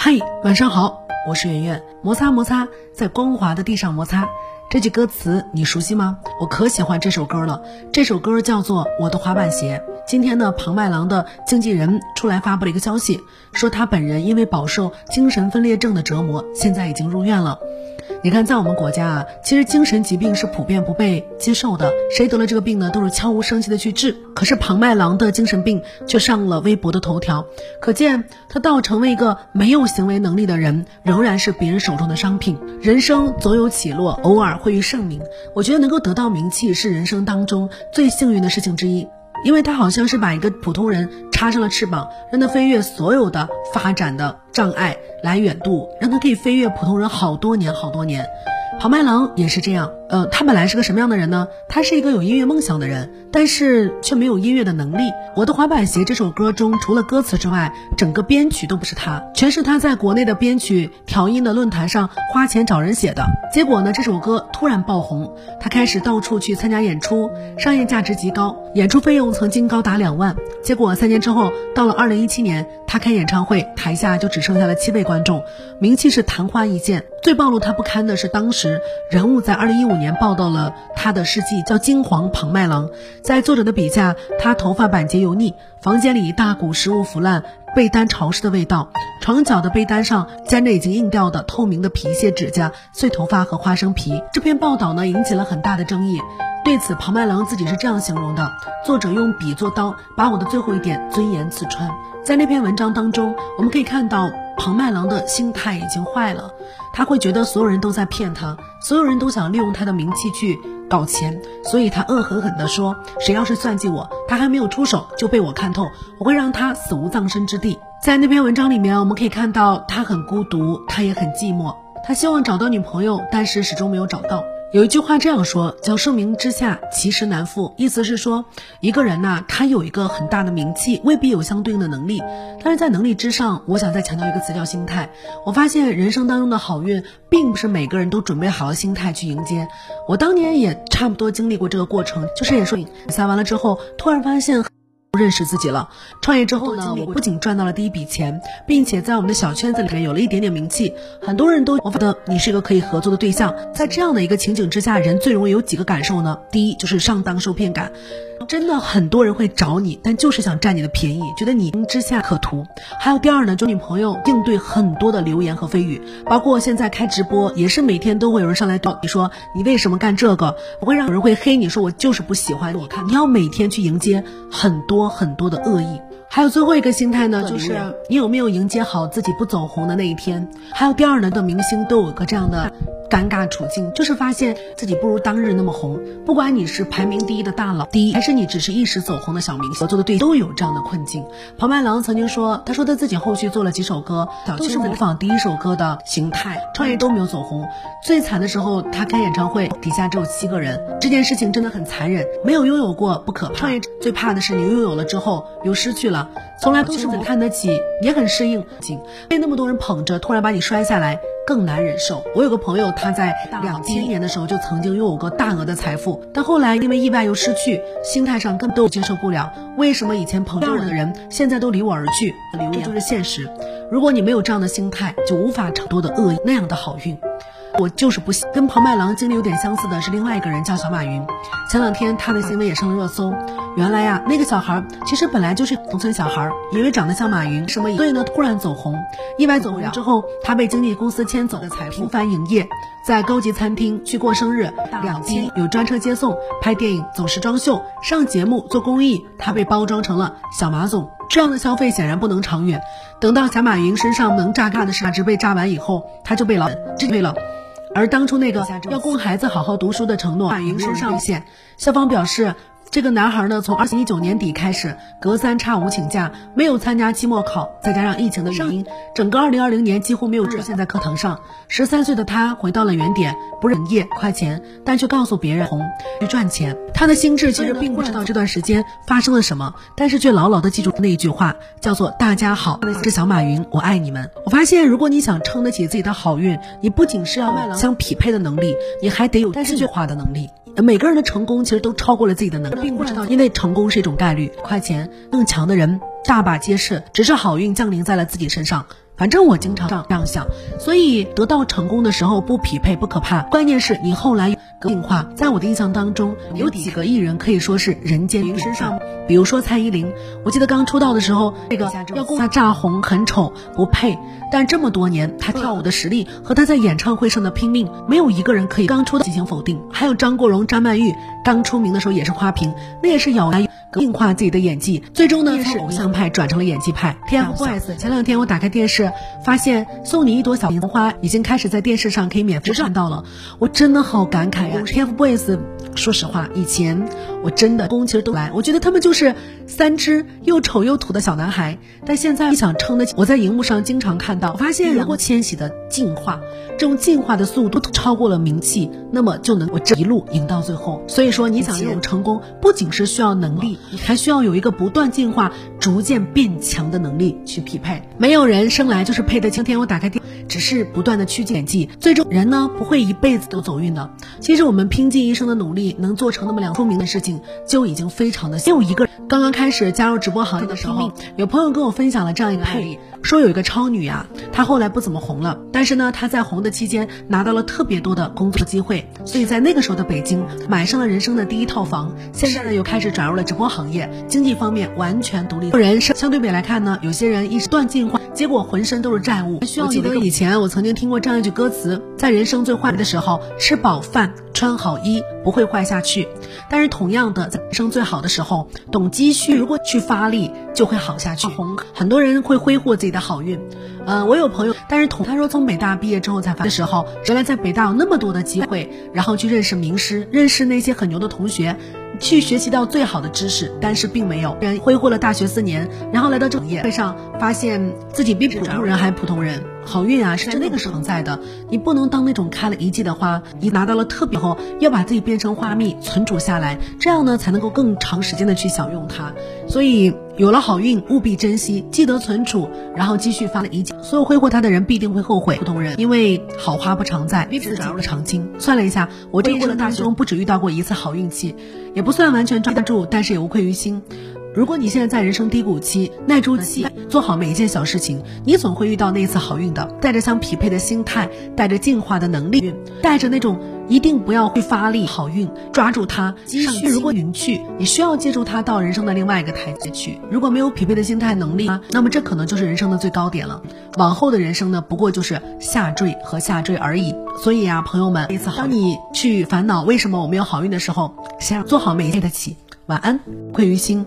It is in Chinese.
嗨，晚上好，我是圆圆。摩擦摩擦，在光滑的地上摩擦。这句歌词你熟悉吗？我可喜欢这首歌了。这首歌叫做《我的滑板鞋》。今天呢，庞麦郎的经纪人出来发布了一个消息，说他本人因为饱受精神分裂症的折磨，现在已经入院了。你看，在我们国家啊，其实精神疾病是普遍不被接受的，谁得了这个病呢，都是悄无声息的去治。可是庞麦郎的精神病却上了微博的头条，可见他到成为一个没有行为能力的人，仍然是别人手中的商品。人生总有起落，偶尔会遇盛名。我觉得能够得到名气是人生当中最幸运的事情之一。因为他好像是把一个普通人插上了翅膀，让他飞越所有的发展的障碍来远渡，让他可以飞越普通人好多年好多年。庞麦郎也是这样，呃，他本来是个什么样的人呢？他是一个有音乐梦想的人，但是却没有音乐的能力。我的滑板鞋这首歌中，除了歌词之外，整个编曲都不是他，全是他在国内的编曲调音的论坛上花钱找人写的。结果呢，这首歌突然爆红，他开始到处去参加演出，商业价值极高，演出费用曾经高达两万。结果三年之后，到了二零一七年，他开演唱会，台下就只剩下了七位观众，名气是昙花一现。最暴露他不堪的是当时。人物在二零一五年报道了他的事迹，叫金黄庞麦郎。在作者的笔下，他头发板结油腻，房间里大股食物腐烂、被单潮湿的味道，床角的被单上粘着已经硬掉的透明的皮屑指甲、碎头发和花生皮。这篇报道呢引起了很大的争议。对此，庞麦郎自己是这样形容的：作者用笔作刀，把我的最后一点尊严刺穿。在那篇文章当中，我们可以看到。庞麦郎的心态已经坏了，他会觉得所有人都在骗他，所有人都想利用他的名气去搞钱，所以他恶狠狠地说：“谁要是算计我，他还没有出手就被我看透，我会让他死无葬身之地。”在那篇文章里面，我们可以看到他很孤独，他也很寂寞，他希望找到女朋友，但是始终没有找到。有一句话这样说，叫“盛名之下，其实难副”。意思是说，一个人呐，他有一个很大的名气，未必有相对应的能力。但是在能力之上，我想再强调一个词，叫心态。我发现人生当中的好运，并不是每个人都准备好了心态去迎接。我当年也差不多经历过这个过程，就是也说比赛完了之后，突然发现。认识自己了。创业之后呢，我不仅赚到了第一笔钱，并且在我们的小圈子里面有了一点点名气，很多人都觉得你是一个可以合作的对象。在这样的一个情景之下，人最容易有几个感受呢？第一就是上当受骗感。真的很多人会找你，但就是想占你的便宜，觉得你之下可图。还有第二呢，就女朋友应对很多的流言和蜚语，包括现在开直播也是每天都会有人上来找你说你为什么干这个，不会让有人会黑你说我就是不喜欢你。看你要每天去迎接很多很多的恶意。还有最后一个心态呢，就是你有没有迎接好自己不走红的那一天？还有第二呢，的明星都有个这样的。尴尬处境就是发现自己不如当日那么红，不管你是排名第一的大佬，第一还是你只是一时走红的小明星，合作的对都有这样的困境。庞麦郎曾经说，他说他自己后续做了几首歌，都是模仿第一首歌的形态，创业都没有走红。最惨的时候，他开演唱会底下只有七个人，这件事情真的很残忍。没有拥有过不可怕，创业最怕的是你拥有了之后又失去了。从来都是很看得起，也很适应，被那么多人捧着，突然把你摔下来。更难忍受。我有个朋友，他在两千年的时候就曾经拥有过大额的财富，但后来因为意外又失去，心态上根本都接受不了。为什么以前捧着我的人，现在都离我而去？这就是现实。如果你没有这样的心态，就无法承多的恶意那样的好运。我就是不信跟庞麦郎经历有点相似的是另外一个人叫小马云，前两天他的新闻也上了热搜。原来呀，那个小孩其实本来就是农村小孩，因为长得像马云，什么所以呢突然走红，意外走红之后，他被经纪公司牵走，频繁营业，在高级餐厅去过生日，两千有专车接送，拍电影走时装秀，上节目做公益，他被包装成了小马总。这样的消费显然不能长远。等到小马云身上能榨干的价值被榨完以后，他就被老这为了。而当初那个要供孩子好好读书的承诺，马云身上现。校方表示。这个男孩呢，从二零一九年底开始隔三差五请假，没有参加期末考，再加上疫情的原因，整个二零二零年几乎没有出现在课堂上。十三岁的他回到了原点，不认业快钱，但却告诉别人红去赚钱。他的心智其实并不知道这段时间发生了什么，但是却牢牢的记住那一句话，叫做“大家好，我是小马云，我爱你们”。我发现，如果你想撑得起自己的好运，你不仅是要相匹配的能力，你还得有这句话的能力。每个人的成功其实都超过了自己的能力，并不知道，因为成功是一种概率，快钱更强的人大把皆是，只是好运降临在了自己身上。反正我经常这样想，所以得到成功的时候不匹配不可怕，关键是你后来进化。在我的印象当中，有几个艺人可以说是人间顶上，比如说蔡依林，我记得刚出道的时候，这个要她炸红很丑不配，但这么多年她跳舞的实力和她在演唱会上的拼命，没有一个人可以刚出道进行否定。还有张国荣、张曼玉刚出名的时候也是花瓶，那也是咬牙。硬化自己的演技，最终呢从偶像派转成了演技派。TFBOYS 前两天我打开电视，发现送你一朵小红花已经开始在电视上可以免费看到了，我真的好感慨呀！TFBOYS，说实话，以前我真的宫其实都来，我觉得他们就是三只又丑又土的小男孩，但现在你想撑得起，我在荧幕上经常看到，我发现如果千玺的进化，这种进化的速度超过了名气，那么就能我这一路赢到最后。所以说，你想拥有成功，不仅是需要能力。你还需要有一个不断进化、逐渐变强的能力去匹配。没有人生来就是配得今天我打开电，只是不断的去演技，最终人呢不会一辈子都走运的。其实我们拼尽一生的努力，能做成那么两出名的事情，就已经非常的。没有一个刚刚开始加入直播行业的时候，有朋友跟我分享了这样一个案例。说有一个超女啊，她后来不怎么红了，但是呢，她在红的期间拿到了特别多的工作机会，所以在那个时候的北京买上了人生的第一套房。现在呢，又开始转入了直播行业，经济方面完全独立。个人生相对比来看呢，有些人一时断进化，结果浑身都是债务。需要记得以前我曾经听过这样一句歌词：在人生最坏的时候，吃饱饭。穿好衣不会坏下去，但是同样的，在人生最好的时候，懂积蓄，如果去发力，就会好下去。红很多人会挥霍自己的好运，嗯，我有朋友，但是同他说从北大毕业之后才发的时候，原来在北大有那么多的机会，然后去认识名师，认识那些很牛的同学。去学习到最好的知识，但是并没有人挥霍了大学四年，然后来到这个业会上，发现自己比普通人还普通人。好运啊，是在那个时候在的。你不能当那种开了一季的花，你拿到了特别后，要把自己变成花蜜，存储下来，这样呢才能够更长时间的去享用它。所以有了好运，务必珍惜，记得存储，然后继续发了一季。所有挥霍它的人必定会后悔。普通人，因为好花不常在，自己不常青。算了一下，我这一生大中不止遇到过一次好运气。也不算完全抓得住，但是也无愧于心。如果你现在在人生低谷期，耐住气，做好每一件小事情，你总会遇到那一次好运的。带着相匹配的心态，带着进化的能力，带着那种一定不要去发力好运，抓住它。积蓄如果云去，你需要借助它到人生的另外一个台阶去。如果没有匹配的心态能力，那么这可能就是人生的最高点了。往后的人生呢，不过就是下坠和下坠而已。所以啊，朋友们，当你去烦恼为什么我没有好运的时候，先做好每一件的起。晚安，愧于心。